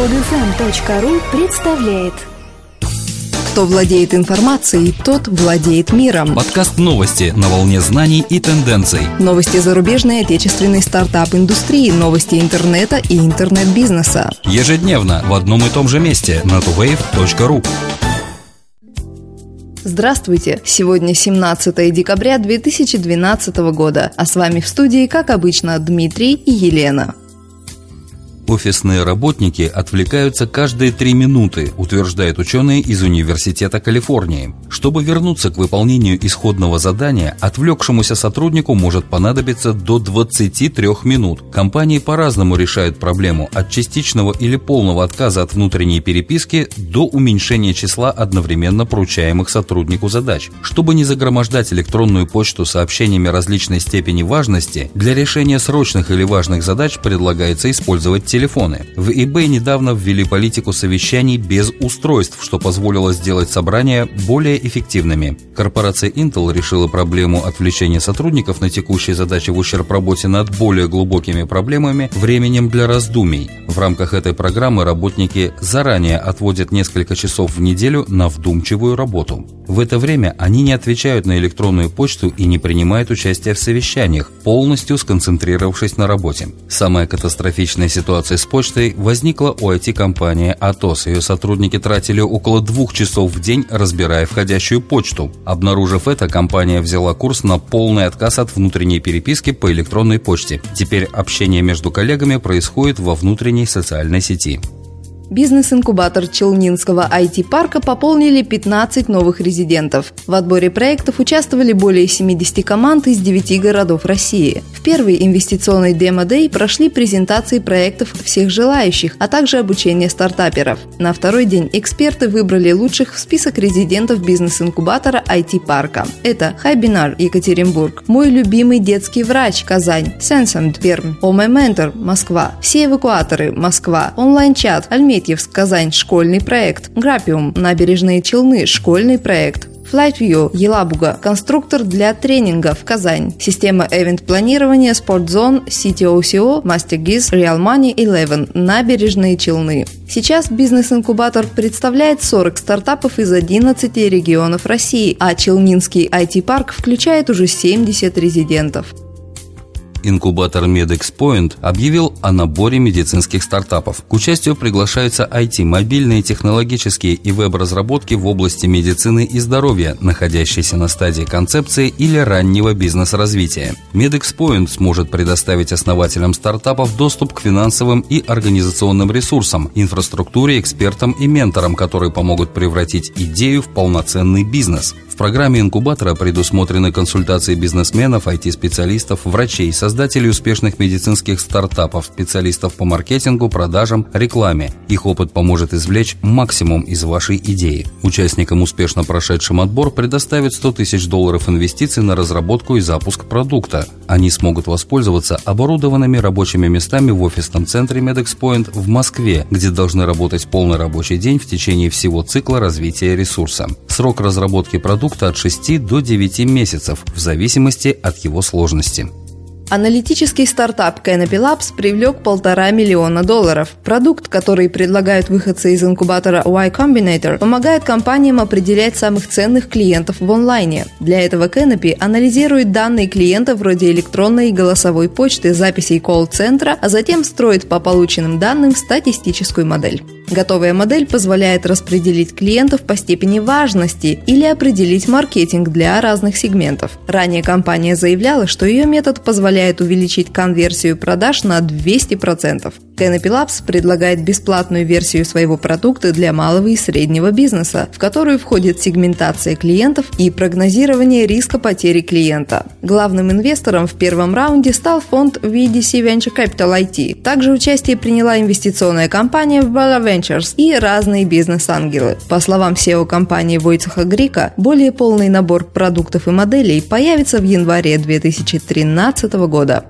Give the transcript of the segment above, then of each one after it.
Подфм.ру представляет Кто владеет информацией, тот владеет миром. Подкаст новости на волне знаний и тенденций. Новости зарубежной и отечественной стартап-индустрии, новости интернета и интернет-бизнеса. Ежедневно в одном и том же месте на tuwave.ru. Здравствуйте! Сегодня 17 декабря 2012 года, а с вами в студии, как обычно, Дмитрий и Елена. Офисные работники отвлекаются каждые три минуты, утверждают ученые из Университета Калифорнии. Чтобы вернуться к выполнению исходного задания, отвлекшемуся сотруднику может понадобиться до 23 минут. Компании по-разному решают проблему от частичного или полного отказа от внутренней переписки до уменьшения числа одновременно поручаемых сотруднику задач. Чтобы не загромождать электронную почту сообщениями различной степени важности, для решения срочных или важных задач предлагается использовать телефон телефоны. В eBay недавно ввели политику совещаний без устройств, что позволило сделать собрания более эффективными. Корпорация Intel решила проблему отвлечения сотрудников на текущие задачи в ущерб работе над более глубокими проблемами временем для раздумий. В рамках этой программы работники заранее отводят несколько часов в неделю на вдумчивую работу. В это время они не отвечают на электронную почту и не принимают участие в совещаниях, полностью сконцентрировавшись на работе. Самая катастрофичная ситуация ситуация с почтой возникла у IT-компании Atos. Ее сотрудники тратили около двух часов в день, разбирая входящую почту. Обнаружив это, компания взяла курс на полный отказ от внутренней переписки по электронной почте. Теперь общение между коллегами происходит во внутренней социальной сети. Бизнес-инкубатор Челнинского IT-парка пополнили 15 новых резидентов. В отборе проектов участвовали более 70 команд из 9 городов России. В первый инвестиционный демо-дей прошли презентации проектов всех желающих, а также обучение стартаперов. На второй день эксперты выбрали лучших в список резидентов бизнес-инкубатора IT-парка. Это Хайбинар, Екатеринбург, Мой любимый детский врач, Казань, Сенсанд, Пермь, О ментор, Москва, Все эвакуаторы, Москва, онлайн-чат, Альмейда, Альметьевск, Казань, школьный проект. Грапиум, Набережные Челны, школьный проект. FlightView, Елабуга, конструктор для тренингов, Казань, система эвент-планирования, Спортзон, CTOCO, MasterGiz, Real Money 11, набережные Челны. Сейчас бизнес-инкубатор представляет 40 стартапов из 11 регионов России, а Челнинский IT-парк включает уже 70 резидентов. Инкубатор MedExPoint объявил о наборе медицинских стартапов. К участию приглашаются IT, мобильные, технологические и веб-разработки в области медицины и здоровья, находящиеся на стадии концепции или раннего бизнес-развития. MedExPoint сможет предоставить основателям стартапов доступ к финансовым и организационным ресурсам, инфраструктуре, экспертам и менторам, которые помогут превратить идею в полноценный бизнес. Программе инкубатора предусмотрены консультации бизнесменов, IT-специалистов, врачей, создателей успешных медицинских стартапов, специалистов по маркетингу, продажам, рекламе. Их опыт поможет извлечь максимум из вашей идеи. Участникам, успешно прошедшим отбор, предоставят 100 тысяч долларов инвестиций на разработку и запуск продукта. Они смогут воспользоваться оборудованными рабочими местами в офисном центре MedExPoint в Москве, где должны работать полный рабочий день в течение всего цикла развития ресурса. Срок разработки продукта от 6 до 9 месяцев, в зависимости от его сложности. Аналитический стартап Canopy Labs привлек полтора миллиона долларов. Продукт, который предлагают выходцы из инкубатора Y Combinator, помогает компаниям определять самых ценных клиентов в онлайне. Для этого Canopy анализирует данные клиентов вроде электронной и голосовой почты, записей колл-центра, а затем строит по полученным данным статистическую модель. Готовая модель позволяет распределить клиентов по степени важности или определить маркетинг для разных сегментов. Ранее компания заявляла, что ее метод позволяет увеличить конверсию продаж на 200%. Canopy Labs предлагает бесплатную версию своего продукта для малого и среднего бизнеса, в которую входит сегментация клиентов и прогнозирование риска потери клиента. Главным инвестором в первом раунде стал фонд VDC Venture Capital IT. Также участие приняла инвестиционная компания Bala Ventures и разные бизнес-ангелы. По словам SEO компании Войцеха Грика, более полный набор продуктов и моделей появится в январе 2013 года.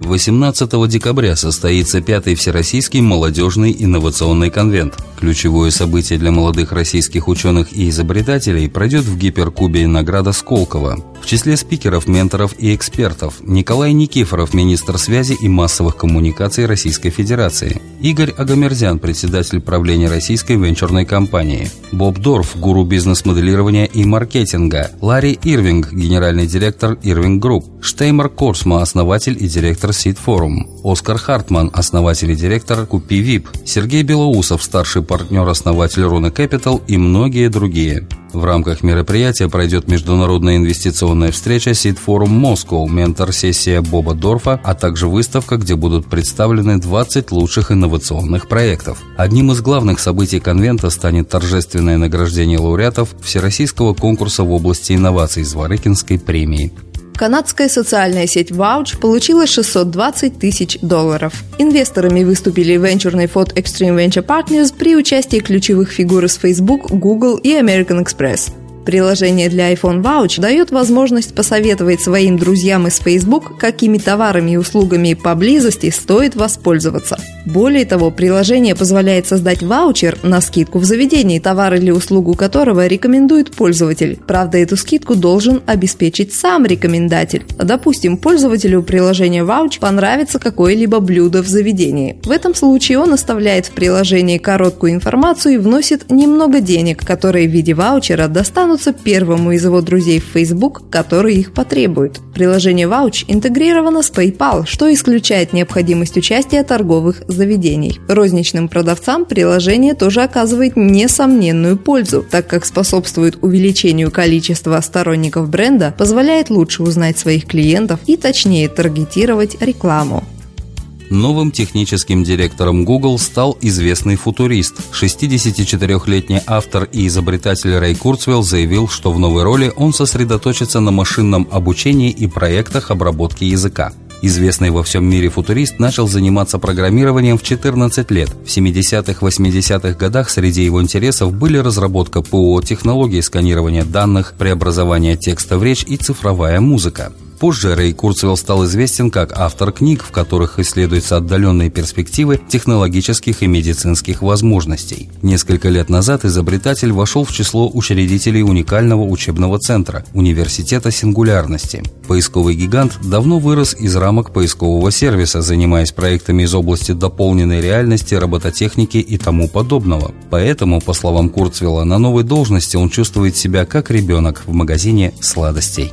18 декабря состоится пятый Всероссийский молодежный инновационный конвент. Ключевое событие для молодых российских ученых и изобретателей пройдет в гиперкубе иннограда Сколково. Числе спикеров, менторов и экспертов. Николай Никифоров, министр связи и массовых коммуникаций Российской Федерации, Игорь Агамирзян, председатель правления российской венчурной компании, Боб Дорф, гуру бизнес-моделирования и маркетинга, Ларри Ирвинг, генеральный директор Irving Group, Штейнар Корсмо, основатель и директор Seed Forum, Оскар Хартман, основатель и директор KupiVIP, Сергей Белоусов, старший партнер-основатель Runa Capital и многие другие. В рамках мероприятия пройдет международная инвестиционная встреча Forum Moscow, ментор-сессия Боба Дорфа, а также выставка, где будут представлены 20 лучших инновационных проектов. Одним из главных событий конвента станет торжественное награждение лауреатов Всероссийского конкурса в области инноваций Зворыкинской премии. Канадская социальная сеть Vouch получила 620 тысяч долларов. Инвесторами выступили венчурный фонд Extreme Venture Partners при участии ключевых фигур из Facebook, Google и American Express. Приложение для iPhone Vouch дает возможность посоветовать своим друзьям из Facebook, какими товарами и услугами поблизости стоит воспользоваться. Более того, приложение позволяет создать ваучер на скидку в заведении, товар или услугу которого рекомендует пользователь. Правда, эту скидку должен обеспечить сам рекомендатель. Допустим, пользователю приложения Vouch понравится какое-либо блюдо в заведении. В этом случае он оставляет в приложении короткую информацию и вносит немного денег, которые в виде ваучера достанут вернуться первому из его друзей в Facebook, который их потребует. Приложение Vouch интегрировано с PayPal, что исключает необходимость участия торговых заведений. Розничным продавцам приложение тоже оказывает несомненную пользу, так как способствует увеличению количества сторонников бренда, позволяет лучше узнать своих клиентов и точнее таргетировать рекламу. Новым техническим директором Google стал известный футурист. 64-летний автор и изобретатель Рэй Курцвелл заявил, что в новой роли он сосредоточится на машинном обучении и проектах обработки языка. Известный во всем мире футурист начал заниматься программированием в 14 лет. В 70-80-х годах среди его интересов были разработка ПО, технологии сканирования данных, преобразование текста в речь и цифровая музыка. Позже Рэй Курцвелл стал известен как автор книг, в которых исследуются отдаленные перспективы технологических и медицинских возможностей. Несколько лет назад изобретатель вошел в число учредителей уникального учебного центра – Университета сингулярности. Поисковый гигант давно вырос из рамок поискового сервиса, занимаясь проектами из области дополненной реальности, робототехники и тому подобного. Поэтому, по словам Курцвелла, на новой должности он чувствует себя как ребенок в магазине сладостей.